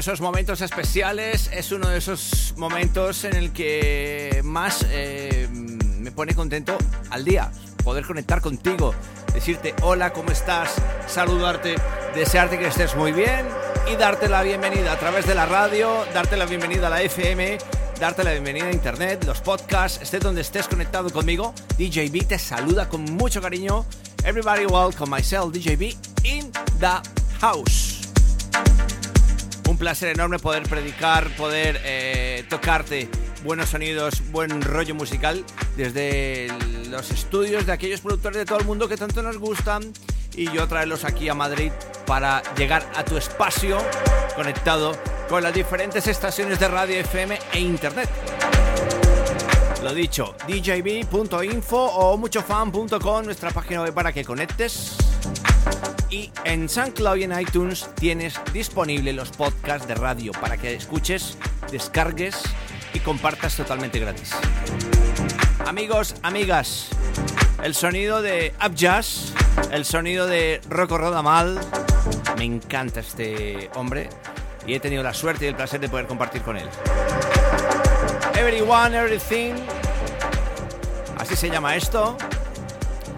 esos momentos especiales, es uno de esos momentos en el que más eh, me pone contento al día. Poder conectar contigo, decirte hola, ¿cómo estás? Saludarte, desearte que estés muy bien y darte la bienvenida a través de la radio, darte la bienvenida a la FM, darte la bienvenida a internet, los podcasts, estés donde estés conectado conmigo. DJB te saluda con mucho cariño. Everybody welcome myself, DJB, in the house. Placer enorme poder predicar, poder eh, tocarte buenos sonidos, buen rollo musical desde los estudios de aquellos productores de todo el mundo que tanto nos gustan y yo traerlos aquí a Madrid para llegar a tu espacio conectado con las diferentes estaciones de radio FM e internet. Lo dicho, djb.info o muchofan.com, nuestra página web para que conectes. Y en SoundCloud y en iTunes tienes disponible los podcasts de radio para que escuches, descargues y compartas totalmente gratis. Amigos, amigas, el sonido de Up Jazz, el sonido de Rocco Rodamal, me encanta este hombre y he tenido la suerte y el placer de poder compartir con él. Everyone, Everything, así se llama esto,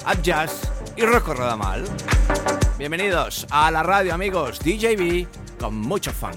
Up Jazz y Rocco Rodamal. Bienvenidos a la radio, amigos. DJB con mucho funk.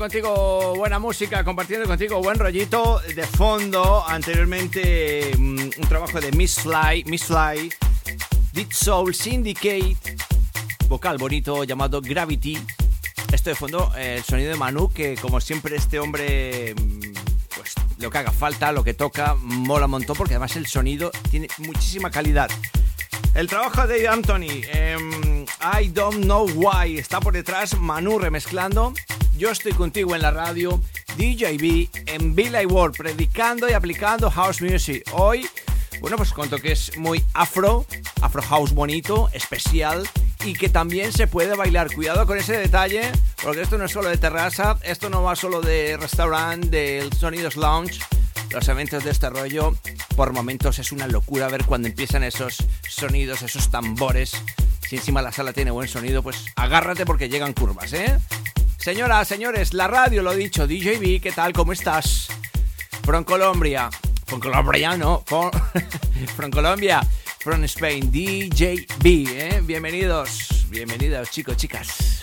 Contigo buena música, compartiendo contigo buen rollito de fondo. Anteriormente mm, un trabajo de Miss Fly, Miss Fly, Deep Soul Syndicate, vocal bonito llamado Gravity. Esto de fondo, eh, el sonido de Manu, que como siempre este hombre, mm, pues lo que haga falta, lo que toca, mola un montón porque además el sonido tiene muchísima calidad. El trabajo de Anthony, em, I Don't Know Why, está por detrás, Manu remezclando. Yo estoy contigo en la radio, DJB, en Billy World, predicando y aplicando house music. Hoy, bueno, pues que es muy afro, afro house bonito, especial y que también se puede bailar. Cuidado con ese detalle, porque esto no es solo de terraza, esto no va solo de restaurante, del sonidos lounge los eventos de este rollo, por momentos es una locura ver cuando empiezan esos sonidos, esos tambores. Si encima la sala tiene buen sonido, pues agárrate porque llegan curvas, ¿eh? Señoras, señores, la radio, lo dicho, DJB, ¿qué tal? ¿Cómo estás? From Colombia. From Colombia, no. From, Colombia. From Spain, DJB, ¿eh? Bienvenidos, bienvenidos, chicos, chicas.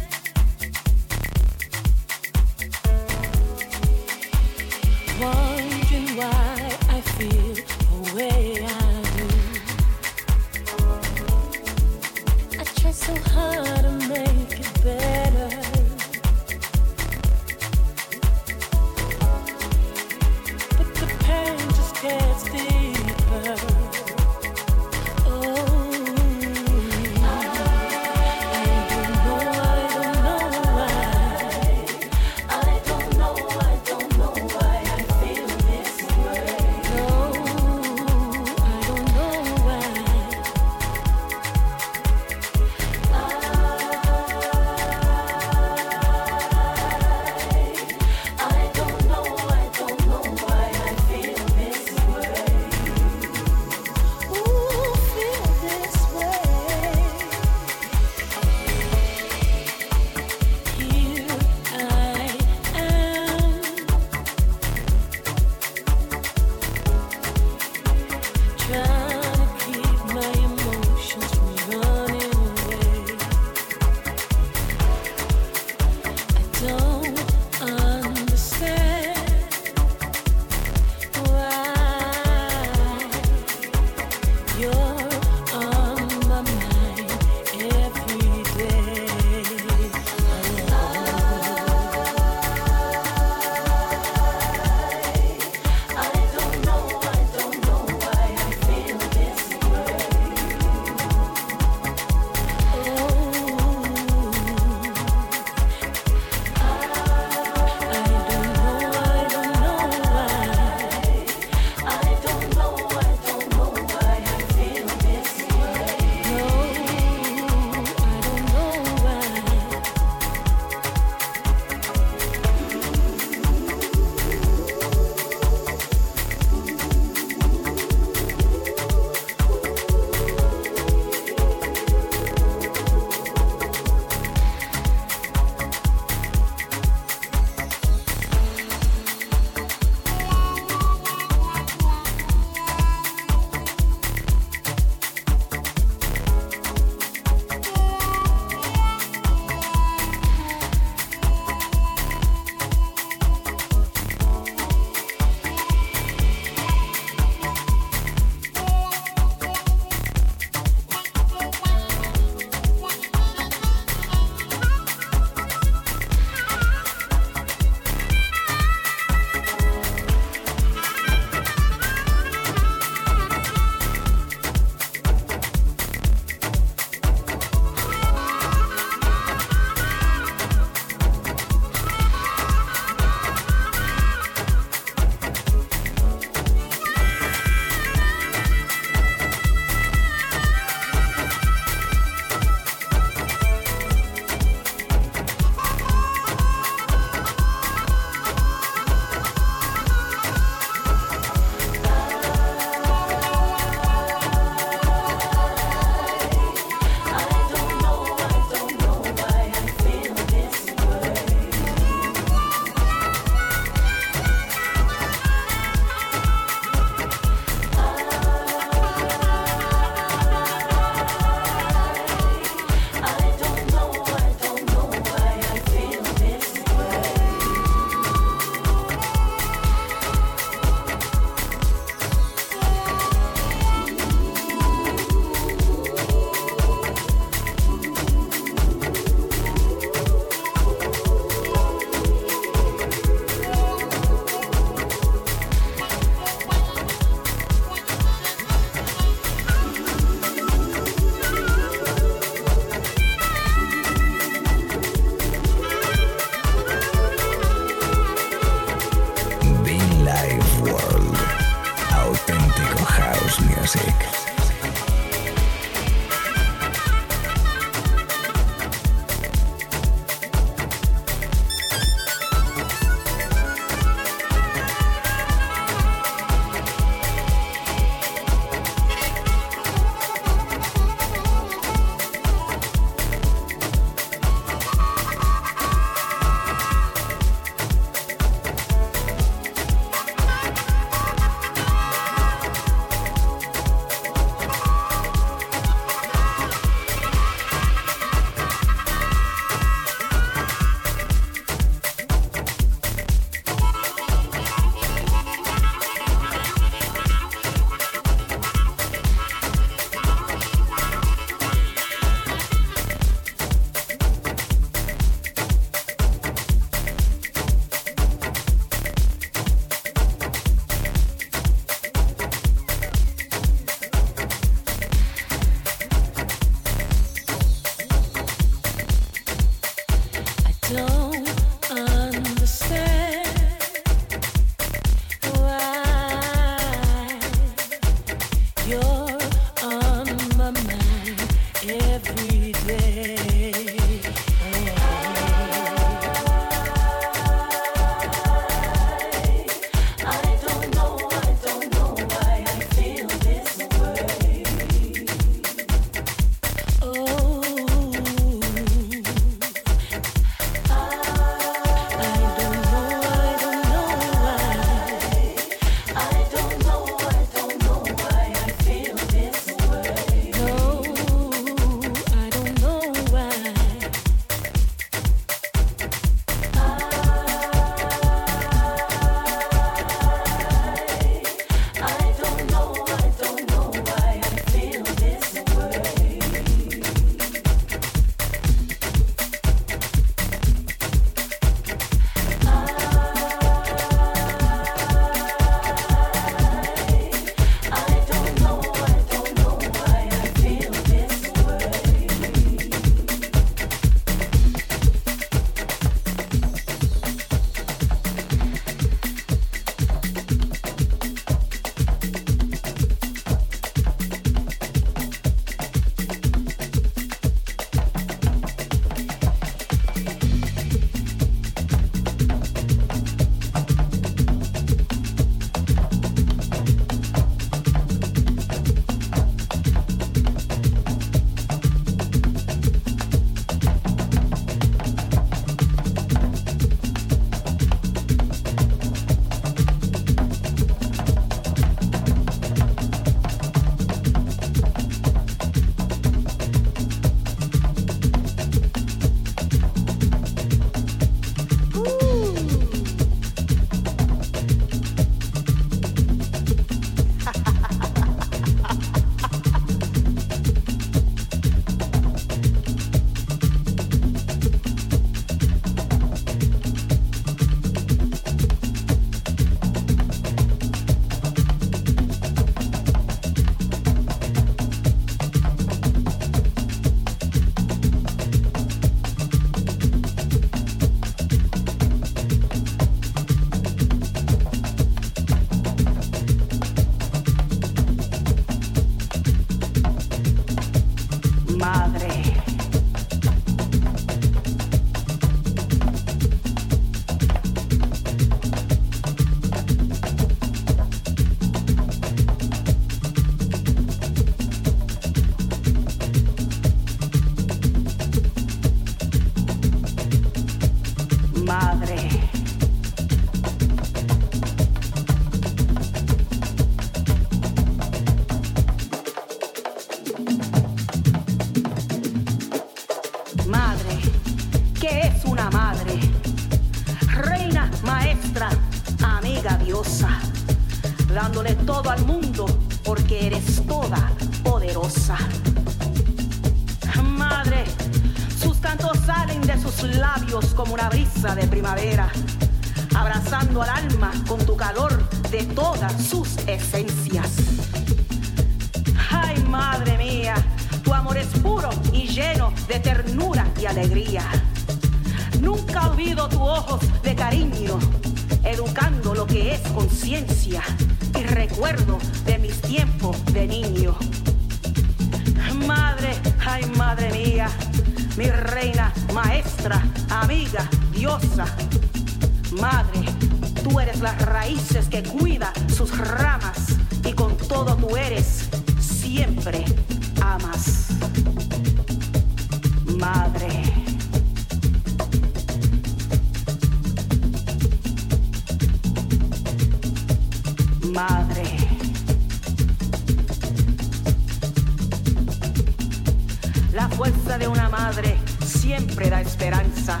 Siempre da esperanza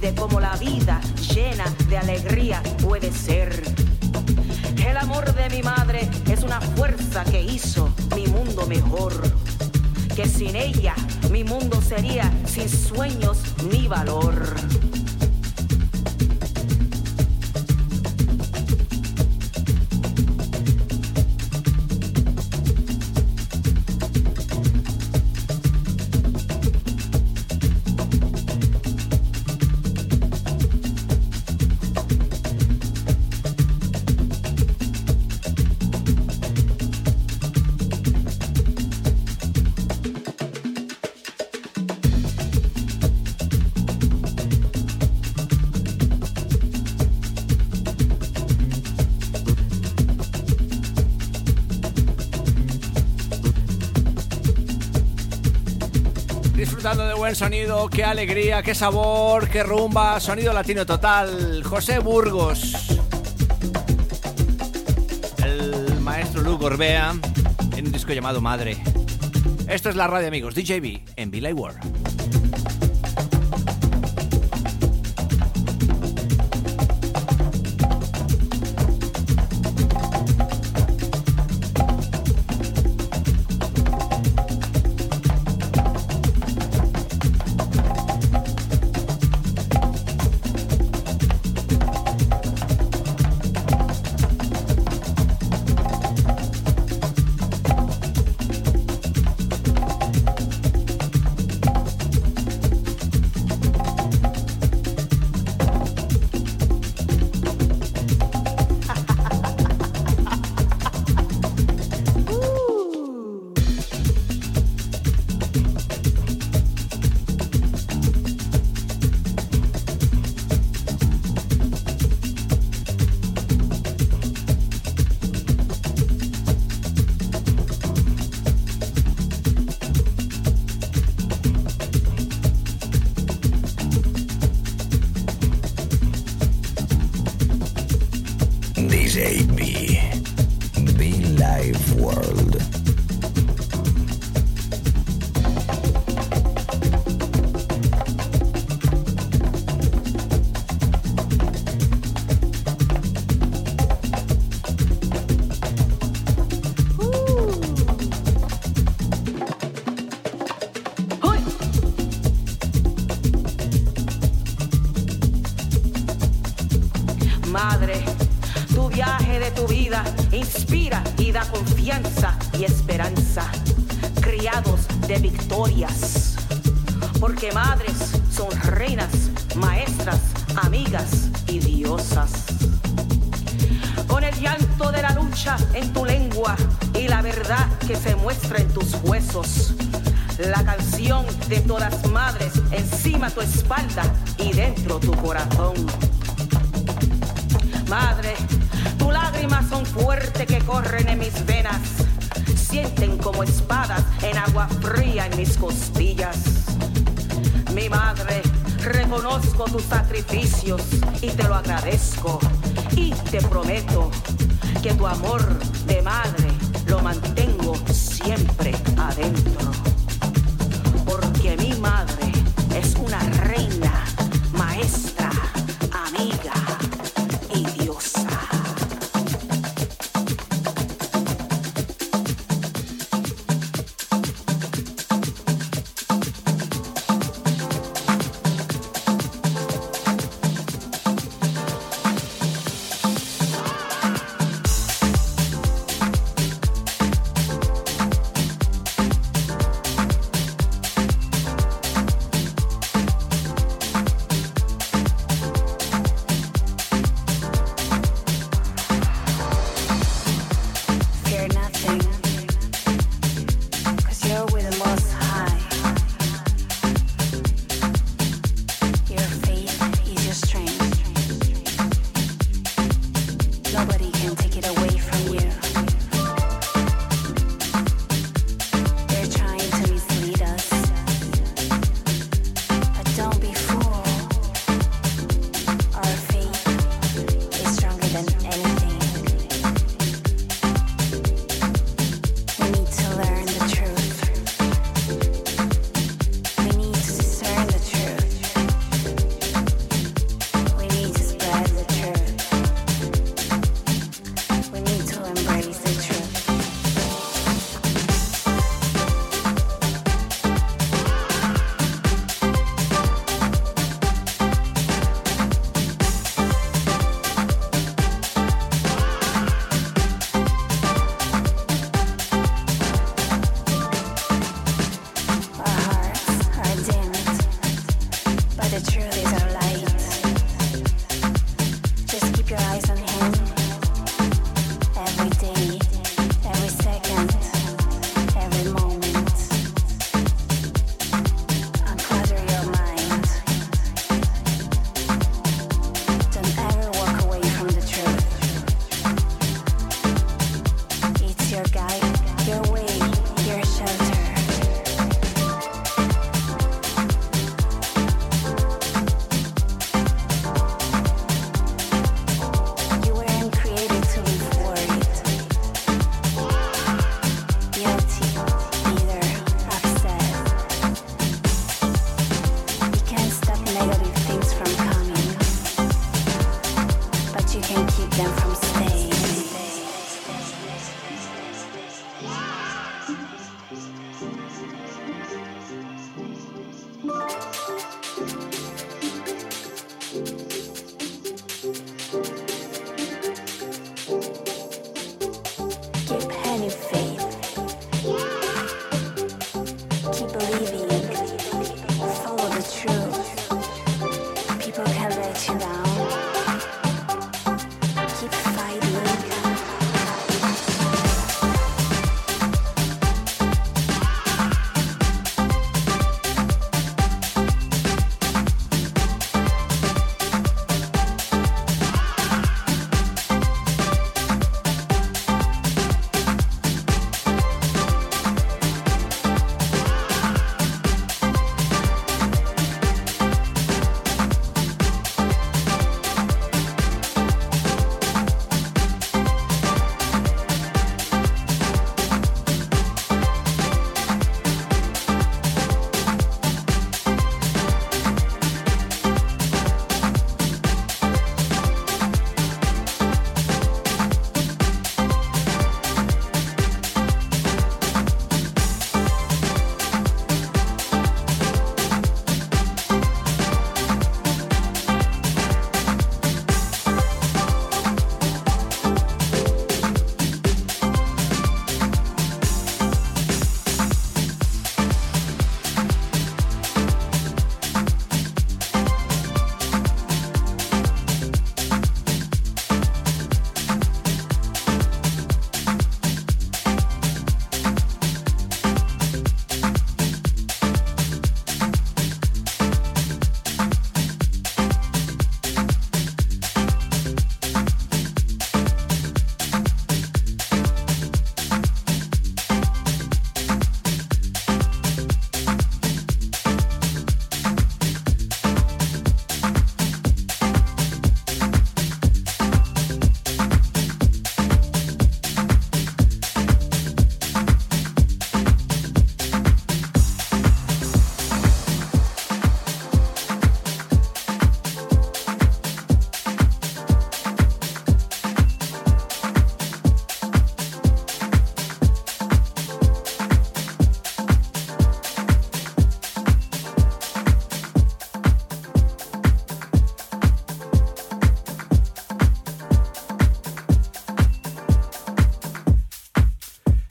de cómo la vida llena de alegría puede ser. El amor de mi madre es una fuerza que hizo mi mundo mejor. Que sin ella mi mundo sería sin sueños ni valor. Sonido, qué alegría, qué sabor, qué rumba, sonido latino total. José Burgos, el maestro Luke Gorbea, en un disco llamado Madre. Esto es la radio, amigos, DJB en Billy World.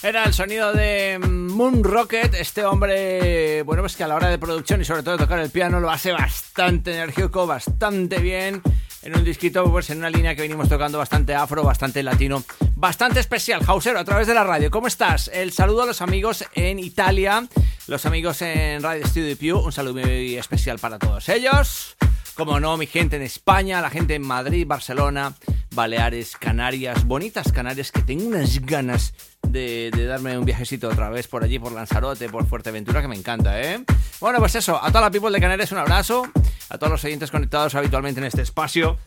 Era el sonido de Moon Rocket, este hombre, bueno, pues que a la hora de producción y sobre todo de tocar el piano lo hace bastante enérgico, bastante bien, en un disquito, pues en una línea que venimos tocando bastante afro, bastante latino, bastante especial. Hausero, a través de la radio, ¿cómo estás? El saludo a los amigos en Italia, los amigos en Radio Studio Pew, un saludo muy especial para todos ellos. Como no, mi gente en España, la gente en Madrid, Barcelona, Baleares, Canarias, bonitas Canarias, que tengo unas ganas de, darme un viajecito otra vez por allí, por Lanzarote, por Fuerteventura, que me encanta, ¿eh? Bueno, pues eso, a toda la people de Canarias un abrazo, a todos los oyentes conectados habitualmente en este espacio.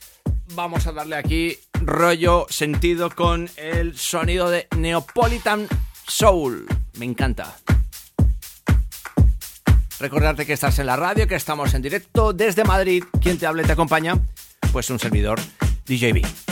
Vamos a darle aquí rollo, sentido con el sonido de Neapolitan Soul. Me encanta. Recordarte que estás en la radio, que estamos en directo desde Madrid. ¿Quién te habla y te acompaña? Pues un servidor, DJB.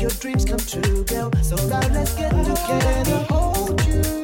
Your dreams come true, girl. So now let's get together. Hold you,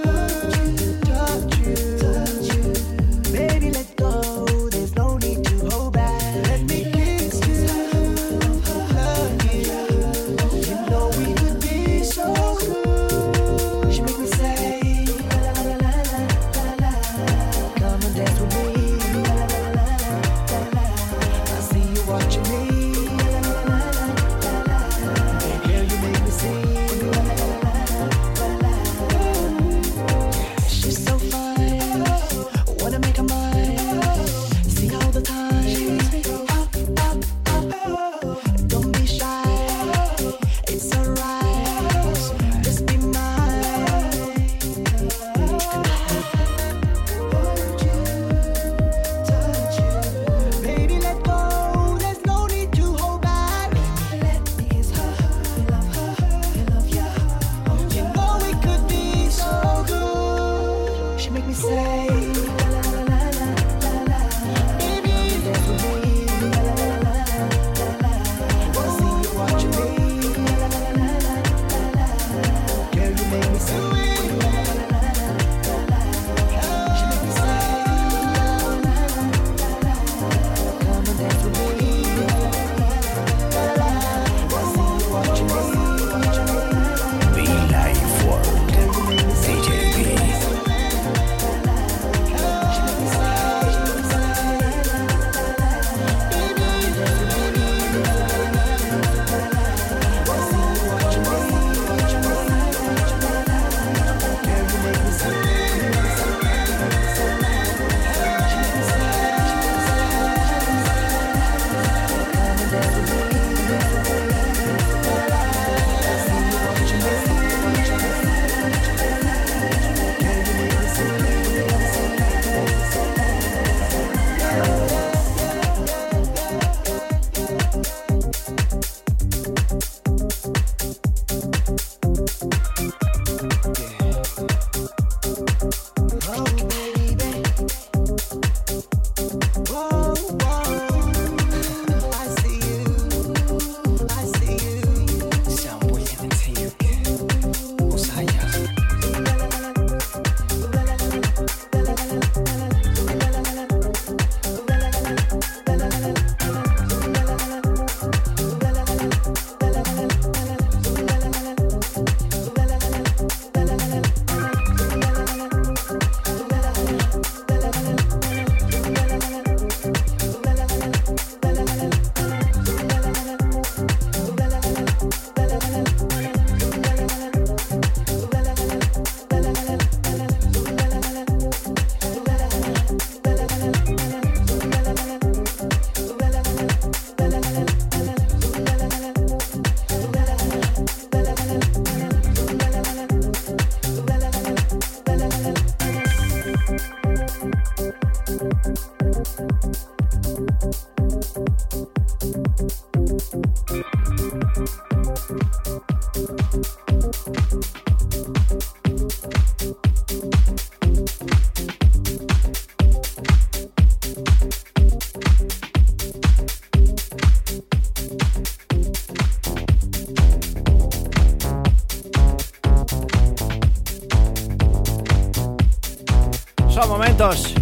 Momentos.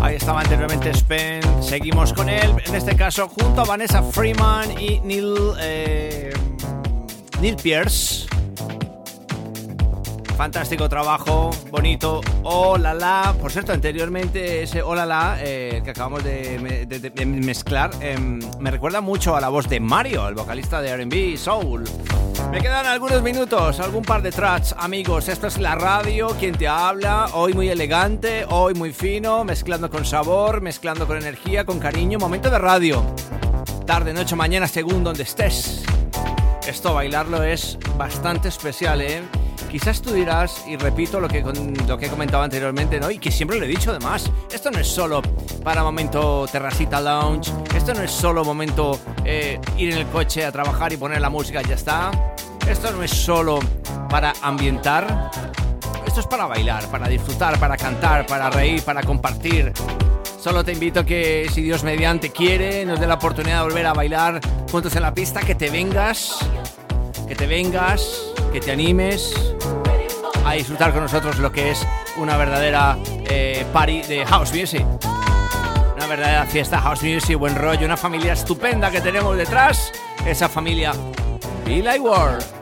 Ahí estaba anteriormente Spen. Seguimos con él. En este caso, junto a Vanessa Freeman y Neil, eh, Neil Pierce. Fantástico trabajo, bonito. Oh la. Por cierto, anteriormente ese oh la eh, que acabamos de mezclar em, me recuerda mucho a la voz de Mario, el vocalista de RB Soul. Me quedan algunos minutos, algún par de tracks, amigos. Esto es la radio, quien te habla. Hoy muy elegante, hoy muy fino, mezclando con sabor, mezclando con energía, con cariño. Momento de radio. Tarde, noche, mañana, según donde estés. Esto bailarlo es bastante especial, ¿eh? Quizás tú dirás, y repito lo que, lo que he comentado anteriormente, ¿no? Y que siempre lo he dicho además, esto no es solo para momento terracita lounge, esto no es solo momento eh, ir en el coche a trabajar y poner la música y ya está. Esto no es solo para ambientar, esto es para bailar, para disfrutar, para cantar, para reír, para compartir. Solo te invito que, si Dios mediante quiere, nos dé la oportunidad de volver a bailar juntos en la pista, que te vengas, que te vengas, que te animes a disfrutar con nosotros lo que es una verdadera eh, party de house music. Una verdadera fiesta house music, buen rollo, una familia estupenda que tenemos detrás, esa familia Billy World.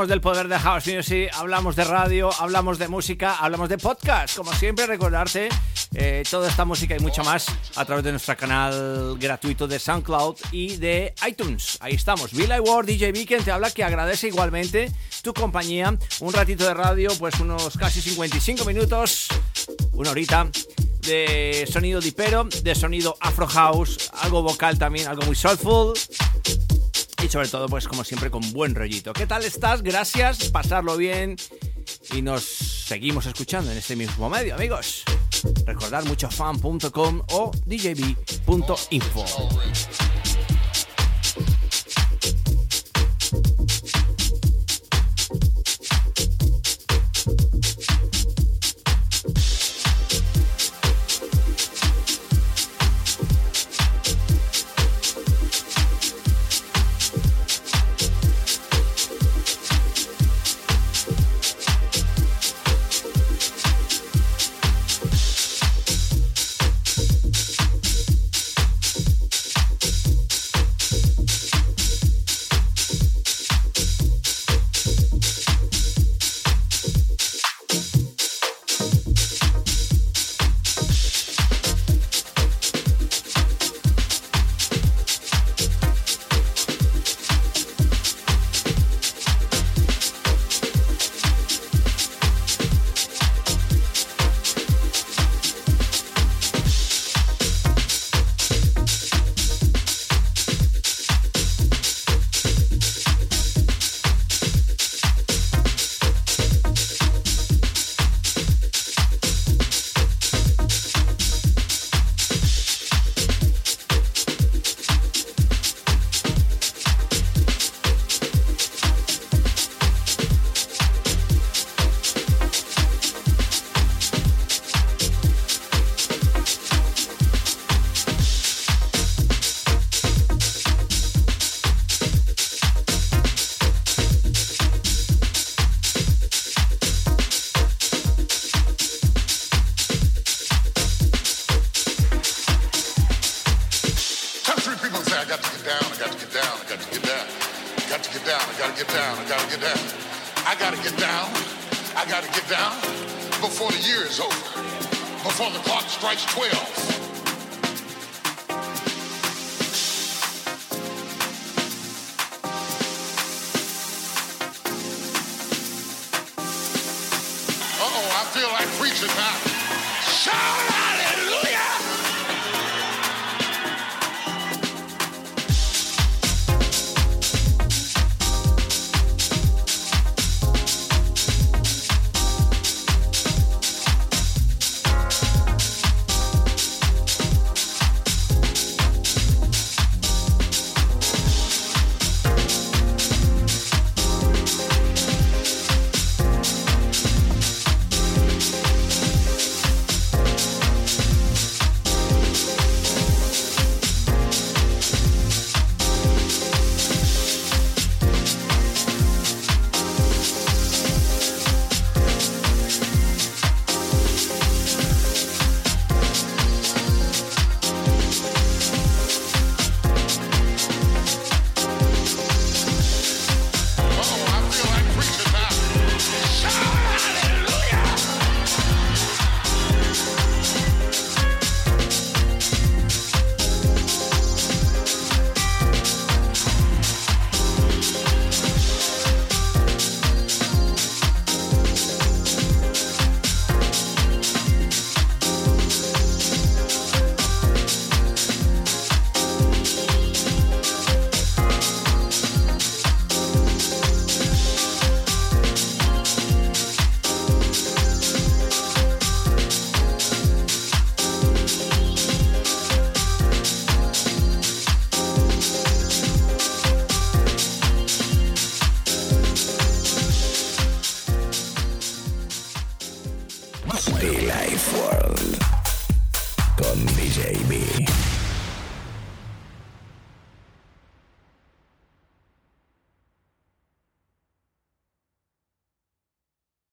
Hablamos del poder de House Music, hablamos de radio, hablamos de música, hablamos de podcast. Como siempre, recordarte eh, toda esta música y mucho más a través de nuestro canal gratuito de SoundCloud y de iTunes. Ahí estamos. Bill Ward, DJ B, quien te habla, que agradece igualmente tu compañía. Un ratito de radio, pues unos casi 55 minutos, una horita de sonido dipero, de sonido afro house, algo vocal también, algo muy soulful sobre todo pues como siempre con buen rollito. ¿Qué tal estás? Gracias, pasarlo bien y nos seguimos escuchando en este mismo medio, amigos. Recordar muchofan.com o djb.info.